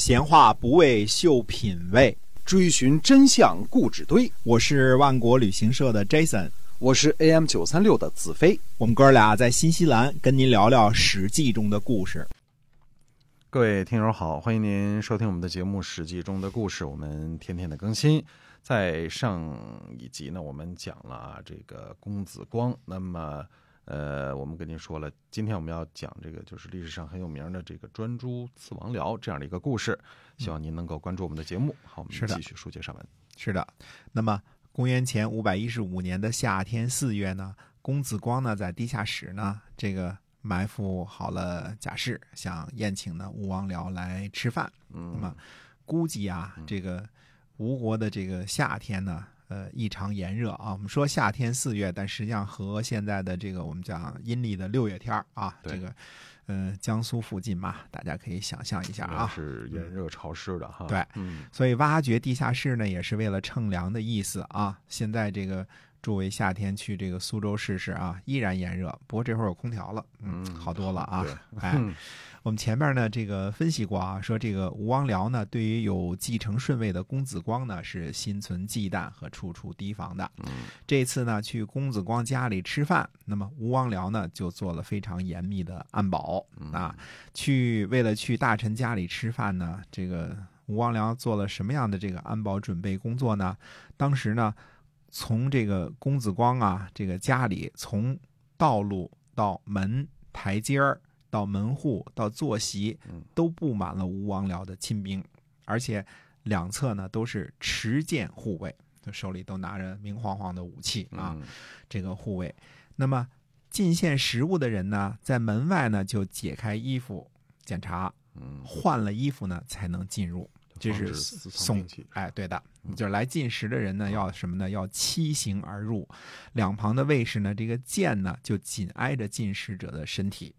闲话不为秀品味，追寻真相故纸堆。我是万国旅行社的 Jason，我是 AM 九三六的子飞。我们哥俩在新西兰跟您聊聊《史记》中的故事。各位听友好，欢迎您收听我们的节目《史记》中的故事。我们天天的更新，在上一集呢，我们讲了啊这个公子光。那么，呃，我们跟您说了，今天我们要讲这个就是历史上很有名的这个专诸刺王僚这样的一个故事。希望您能够关注我们的节目。好，我们继续书接上文。是的，那么公元前五百一十五年的夏天四月呢，公子光呢在地下室呢这个。埋伏好了甲士，想宴请呢吴王僚来吃饭。嗯，那么估计啊，这个吴国的这个夏天呢，呃，异常炎热啊。我们说夏天四月，但实际上和现在的这个我们讲阴历的六月天啊，这个嗯江苏附近嘛，大家可以想象一下啊，是炎热潮湿的哈。对，嗯，所以挖掘地下室呢，也是为了乘凉的意思啊。现在这个。诸位夏天去这个苏州试试啊，依然炎热，不过这会儿有空调了，嗯，好多了啊。哎，我们前面呢这个分析过啊，说这个吴王僚呢，对于有继承顺位的公子光呢，是心存忌惮和处处提防的。嗯，这次呢去公子光家里吃饭，那么吴王僚呢就做了非常严密的安保啊。去为了去大臣家里吃饭呢，这个吴王僚做了什么样的这个安保准备工作呢？当时呢。从这个公子光啊，这个家里，从道路到门台阶儿，到门户到坐席，都布满了吴王僚的亲兵，而且两侧呢都是持剑护卫，就手里都拿着明晃晃的武器啊，这个护卫。那么进献食物的人呢，在门外呢就解开衣服检查，换了衣服呢才能进入。这是送哎，对的，就是来进食的人呢，要什么呢？要七行而入，两旁的卫士呢，这个剑呢就紧挨着进食者的身体，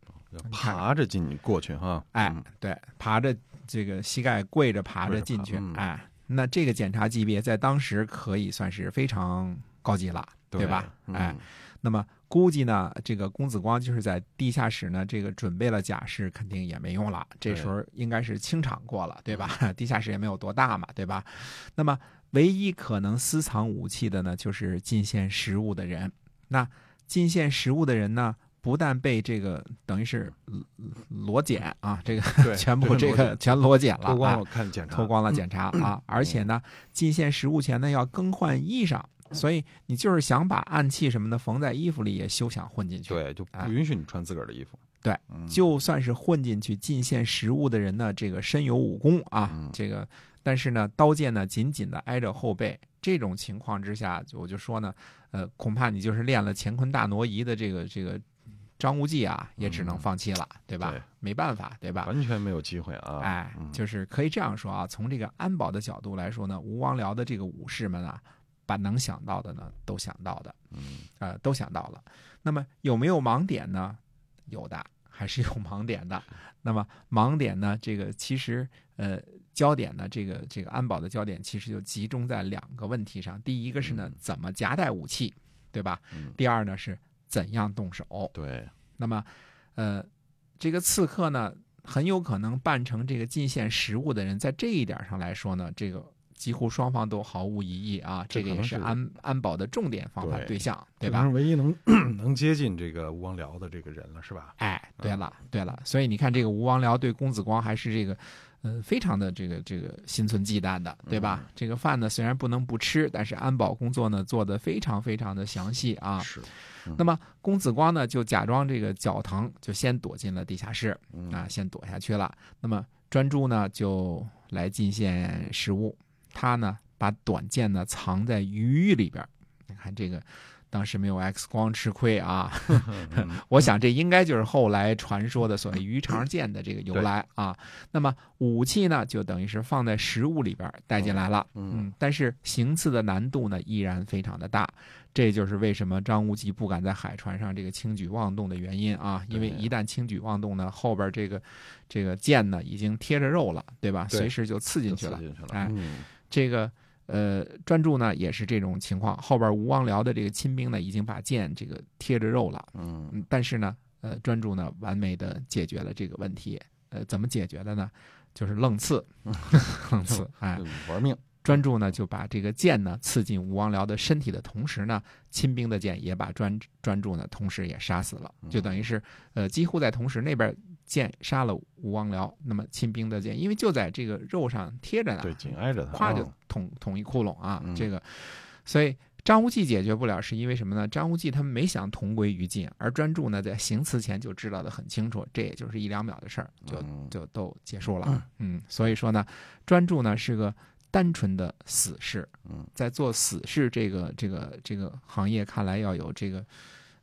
爬着进过去哈。哎，对，爬着这个膝盖跪着爬着进去，哎，那这个检查级别在当时可以算是非常高级了，对吧？哎，那么。估计呢，这个公子光就是在地下室呢，这个准备了假释，肯定也没用了。这时候应该是清场过了，对吧？地下室也没有多大嘛，对吧？那么唯一可能私藏武器的呢，就是进献食物的人。那进献食物的人呢，不但被这个等于是裸检啊，这个 全部这个全裸检了，脱光了看检查，脱光了检查啊，而且呢，进献食物前呢要更换衣裳。所以你就是想把暗器什么的缝在衣服里，也休想混进去。对，就不允许你穿自个儿的衣服。对，就算是混进去进献食物的人呢，这个身有武功啊，这个但是呢，刀剑呢紧紧的挨着后背，这种情况之下，我就说呢，呃，恐怕你就是练了乾坤大挪移的这个这个张无忌啊，也只能放弃了，对吧？没办法，对吧？完全没有机会啊！哎，就是可以这样说啊，从这个安保的角度来说呢，吴王僚的这个武士们啊。把能想到的呢，都想到的，嗯，呃，都想到了。那么有没有盲点呢？有的，还是有盲点的。那么盲点呢？这个其实，呃，焦点呢，这个这个安保的焦点其实就集中在两个问题上。第一个是呢，怎么夹带武器，对吧？第二呢，是怎样动手。对。那么，呃，这个刺客呢，很有可能扮成这个进献食物的人，在这一点上来说呢，这个。几乎双方都毫无疑义啊，这个也是安安保的重点防范对象，对吧？是唯一能 能接近这个吴王僚的这个人了，是吧？哎，对了，对了，所以你看，这个吴王僚对公子光还是这个，呃，非常的这个这个心存忌惮的，对吧？这个饭呢虽然不能不吃，但是安保工作呢做的非常非常的详细啊。是。那么公子光呢就假装这个脚疼，就先躲进了地下室啊，先躲下去了。那么专诸呢就来进献食物。他呢，把短剑呢藏在鱼里边你看这个，当时没有 X 光吃亏啊。我想这应该就是后来传说的所谓鱼肠剑的这个由来啊。那么武器呢，就等于是放在食物里边带进来了。嗯，但是行刺的难度呢，依然非常的大。这就是为什么张无忌不敢在海船上这个轻举妄动的原因啊！因为一旦轻举妄动呢，后边这个这个剑呢已经贴着肉了，对吧？随时就刺进去了。哎。这个呃，专注呢也是这种情况。后边吴王僚的这个亲兵呢，已经把剑这个贴着肉了。嗯，但是呢，呃，专注呢完美的解决了这个问题。呃，怎么解决的呢？就是愣刺，愣刺，哎，玩命。专注呢就把这个剑呢刺进吴王僚的身体的同时呢，亲兵的剑也把专专注呢同时也杀死了，就等于是呃几乎在同时那边剑杀了吴王僚，那么亲兵的剑因为就在这个肉上贴着呢，对，紧挨着他，咵就捅捅一窟窿啊，这个，所以张无忌解决不了是因为什么呢？张无忌他们没想同归于尽，而专注呢在行刺前就知道的很清楚，这也就是一两秒的事儿，就就都结束了，嗯，所以说呢，专注呢是个。单纯的死士，嗯，在做死士这个这个这个行业，看来要有这个，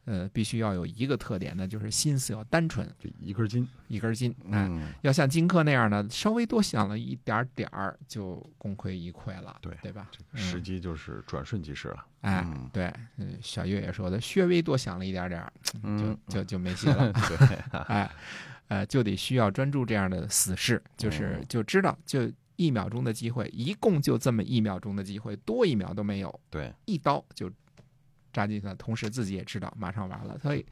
呃，必须要有一个特点呢，就是心思要单纯，这一根筋，一根筋，哎，要像荆轲那样的，稍微多想了一点点儿，就功亏一篑了，对对吧？这个时机就是转瞬即逝了，哎，对，小月也说的，稍微多想了一点点儿，就就就没戏了，对，哎，呃，就得需要专注这样的死士，就是就知道就。一秒钟的机会，一共就这么一秒钟的机会，多一秒都没有。对，一刀就扎进去了，同时自己也知道马上完了，所以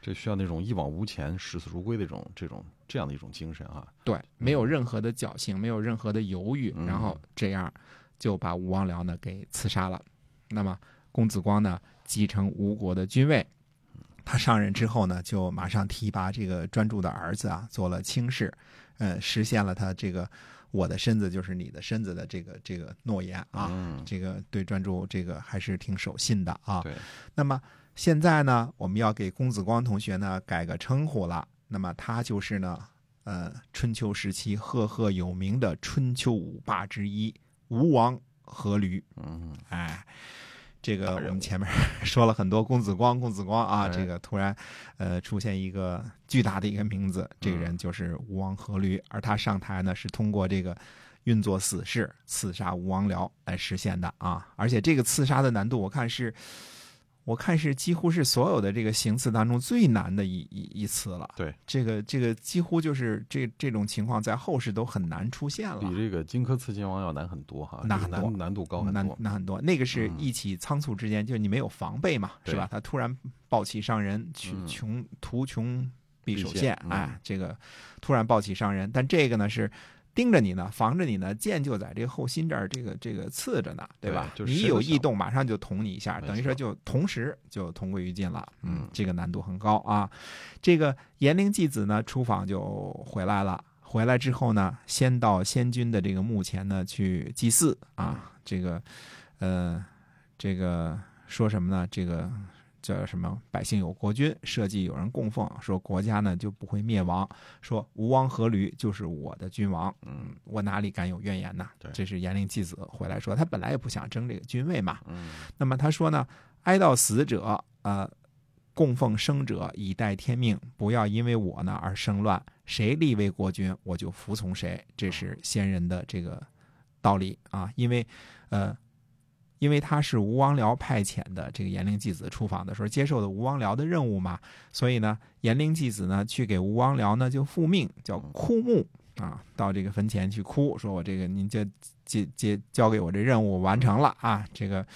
这需要那种一往无前、视死如归的这种、这种这样的一种精神啊。对，没有任何的侥幸，没有任何的犹豫，然后这样就把吴王僚呢给刺杀了。那么公子光呢继承吴国的君位，他上任之后呢，就马上提拔这个专注的儿子啊做了卿士，呃，实现了他这个。我的身子就是你的身子的这个这个诺言啊，这个对专注这个还是挺守信的啊。对。那么现在呢，我们要给公子光同学呢改个称呼了。那么他就是呢，呃，春秋时期赫赫有名的春秋五霸之一吴王阖闾。嗯，哎。这个我们前面 说了很多公子光，公子光啊，这个突然，呃，出现一个巨大的一个名字，这个人就是吴王阖闾，而他上台呢是通过这个运作死士刺杀吴王僚来实现的啊，而且这个刺杀的难度我看是。我看是几乎是所有的这个行刺当中最难的一一一次了。对，这个这个几乎就是这这种情况在后世都很难出现了。比这个荆轲刺秦王要难很多哈，难很多，难度高很多，难很多。那个是一起仓促之间，就是你没有防备嘛，是吧？他突然暴起伤人，去穷图穷匕首现，哎，这个突然暴起伤人。但这个呢是。盯着你呢，防着你呢，剑就在这个后心这儿，这个这个刺着呢，对吧？就是你有异动，马上就捅你一下，等于说就同时就同归于尽了。嗯，这个难度很高啊。这个颜陵继子呢，出访就回来了。回来之后呢，先到先君的这个墓前呢去祭祀啊。这个，呃，这个说什么呢？这个。叫什么？百姓有国君，社稷有人供奉，说国家呢就不会灭亡。说吴王阖闾就是我的君王，嗯，我哪里敢有怨言呢？对，这是严陵继子回来说，他本来也不想争这个君位嘛，嗯，那么他说呢，哀悼死者，呃，供奉生者，以待天命，不要因为我呢而生乱，谁立为国君，我就服从谁，这是先人的这个道理啊，因为，呃。因为他是吴王僚派遣的这个延陵继子出访的时候接受的吴王僚的任务嘛，所以呢，延陵继子呢去给吴王僚呢就复命，叫哭墓啊，到这个坟前去哭，说我这个您就接接交给我这任务完成了啊，这个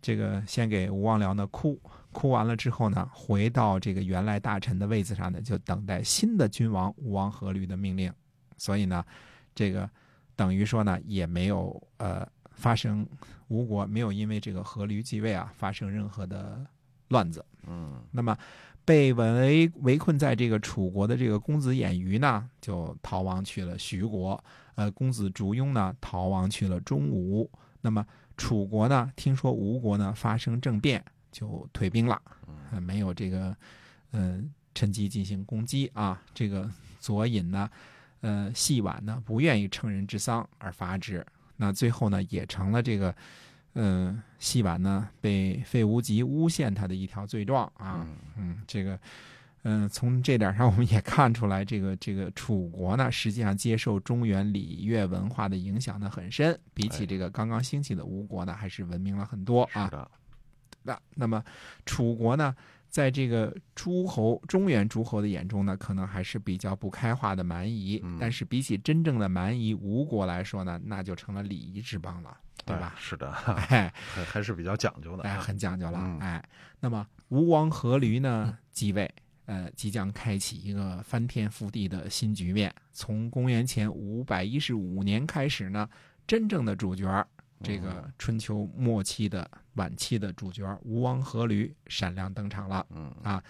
这个先给吴王僚呢哭，哭完了之后呢，回到这个原来大臣的位子上呢，就等待新的君王吴王阖闾的命令，所以呢，这个等于说呢也没有呃。发生吴国没有因为这个阖闾继位啊发生任何的乱子，嗯，那么被围围困在这个楚国的这个公子偃瑜呢，就逃亡去了徐国，呃，公子烛庸呢逃亡去了中吴，那么楚国呢听说吴国呢发生政变，就退兵了，嗯，没有这个嗯趁机进行攻击啊，这个左尹呢，呃，细婉呢不愿意乘人之丧而伐之。那最后呢，也成了这个，嗯，戏婉呢被费无极诬陷他的一条罪状啊，嗯，这个，嗯，从这点上我们也看出来，这个这个楚国呢，实际上接受中原礼乐文化的影响呢很深，比起这个刚刚兴起的吴国呢，还是文明了很多啊。是的。那那么楚国呢？在这个诸侯、中原诸侯的眼中呢，可能还是比较不开化的蛮夷。但是比起真正的蛮夷吴国来说呢，那就成了礼仪之邦了，对吧？是的，哎，还是比较讲究的，哎，很讲究了，哎。那么吴王阖闾呢继位，呃，即将开启一个翻天覆地的新局面。从公元前五百一十五年开始呢，真正的主角，这个春秋末期的晚期的主角吴王阖闾闪亮登场了。嗯啊，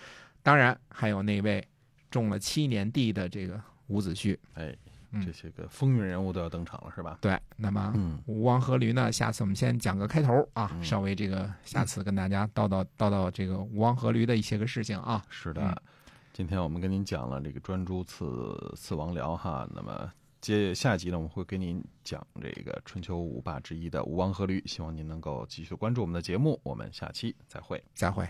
当然还有那位种了七年地的这个伍子胥。哎，嗯这些个风云人物都要登场了，是吧？对，那么嗯吴王阖闾呢，下次我们先讲个开头啊，嗯稍微这个下次跟大家叨叨叨叨这个吴王阖闾的一些个事情啊。是的，嗯今天我们跟您讲了这个专诸刺刺王僚哈，那么接下集呢，我们会跟您讲这个春秋五霸之一的吴王阖闾，希望您能够继续关注我们的节目，我们下期再会。再会。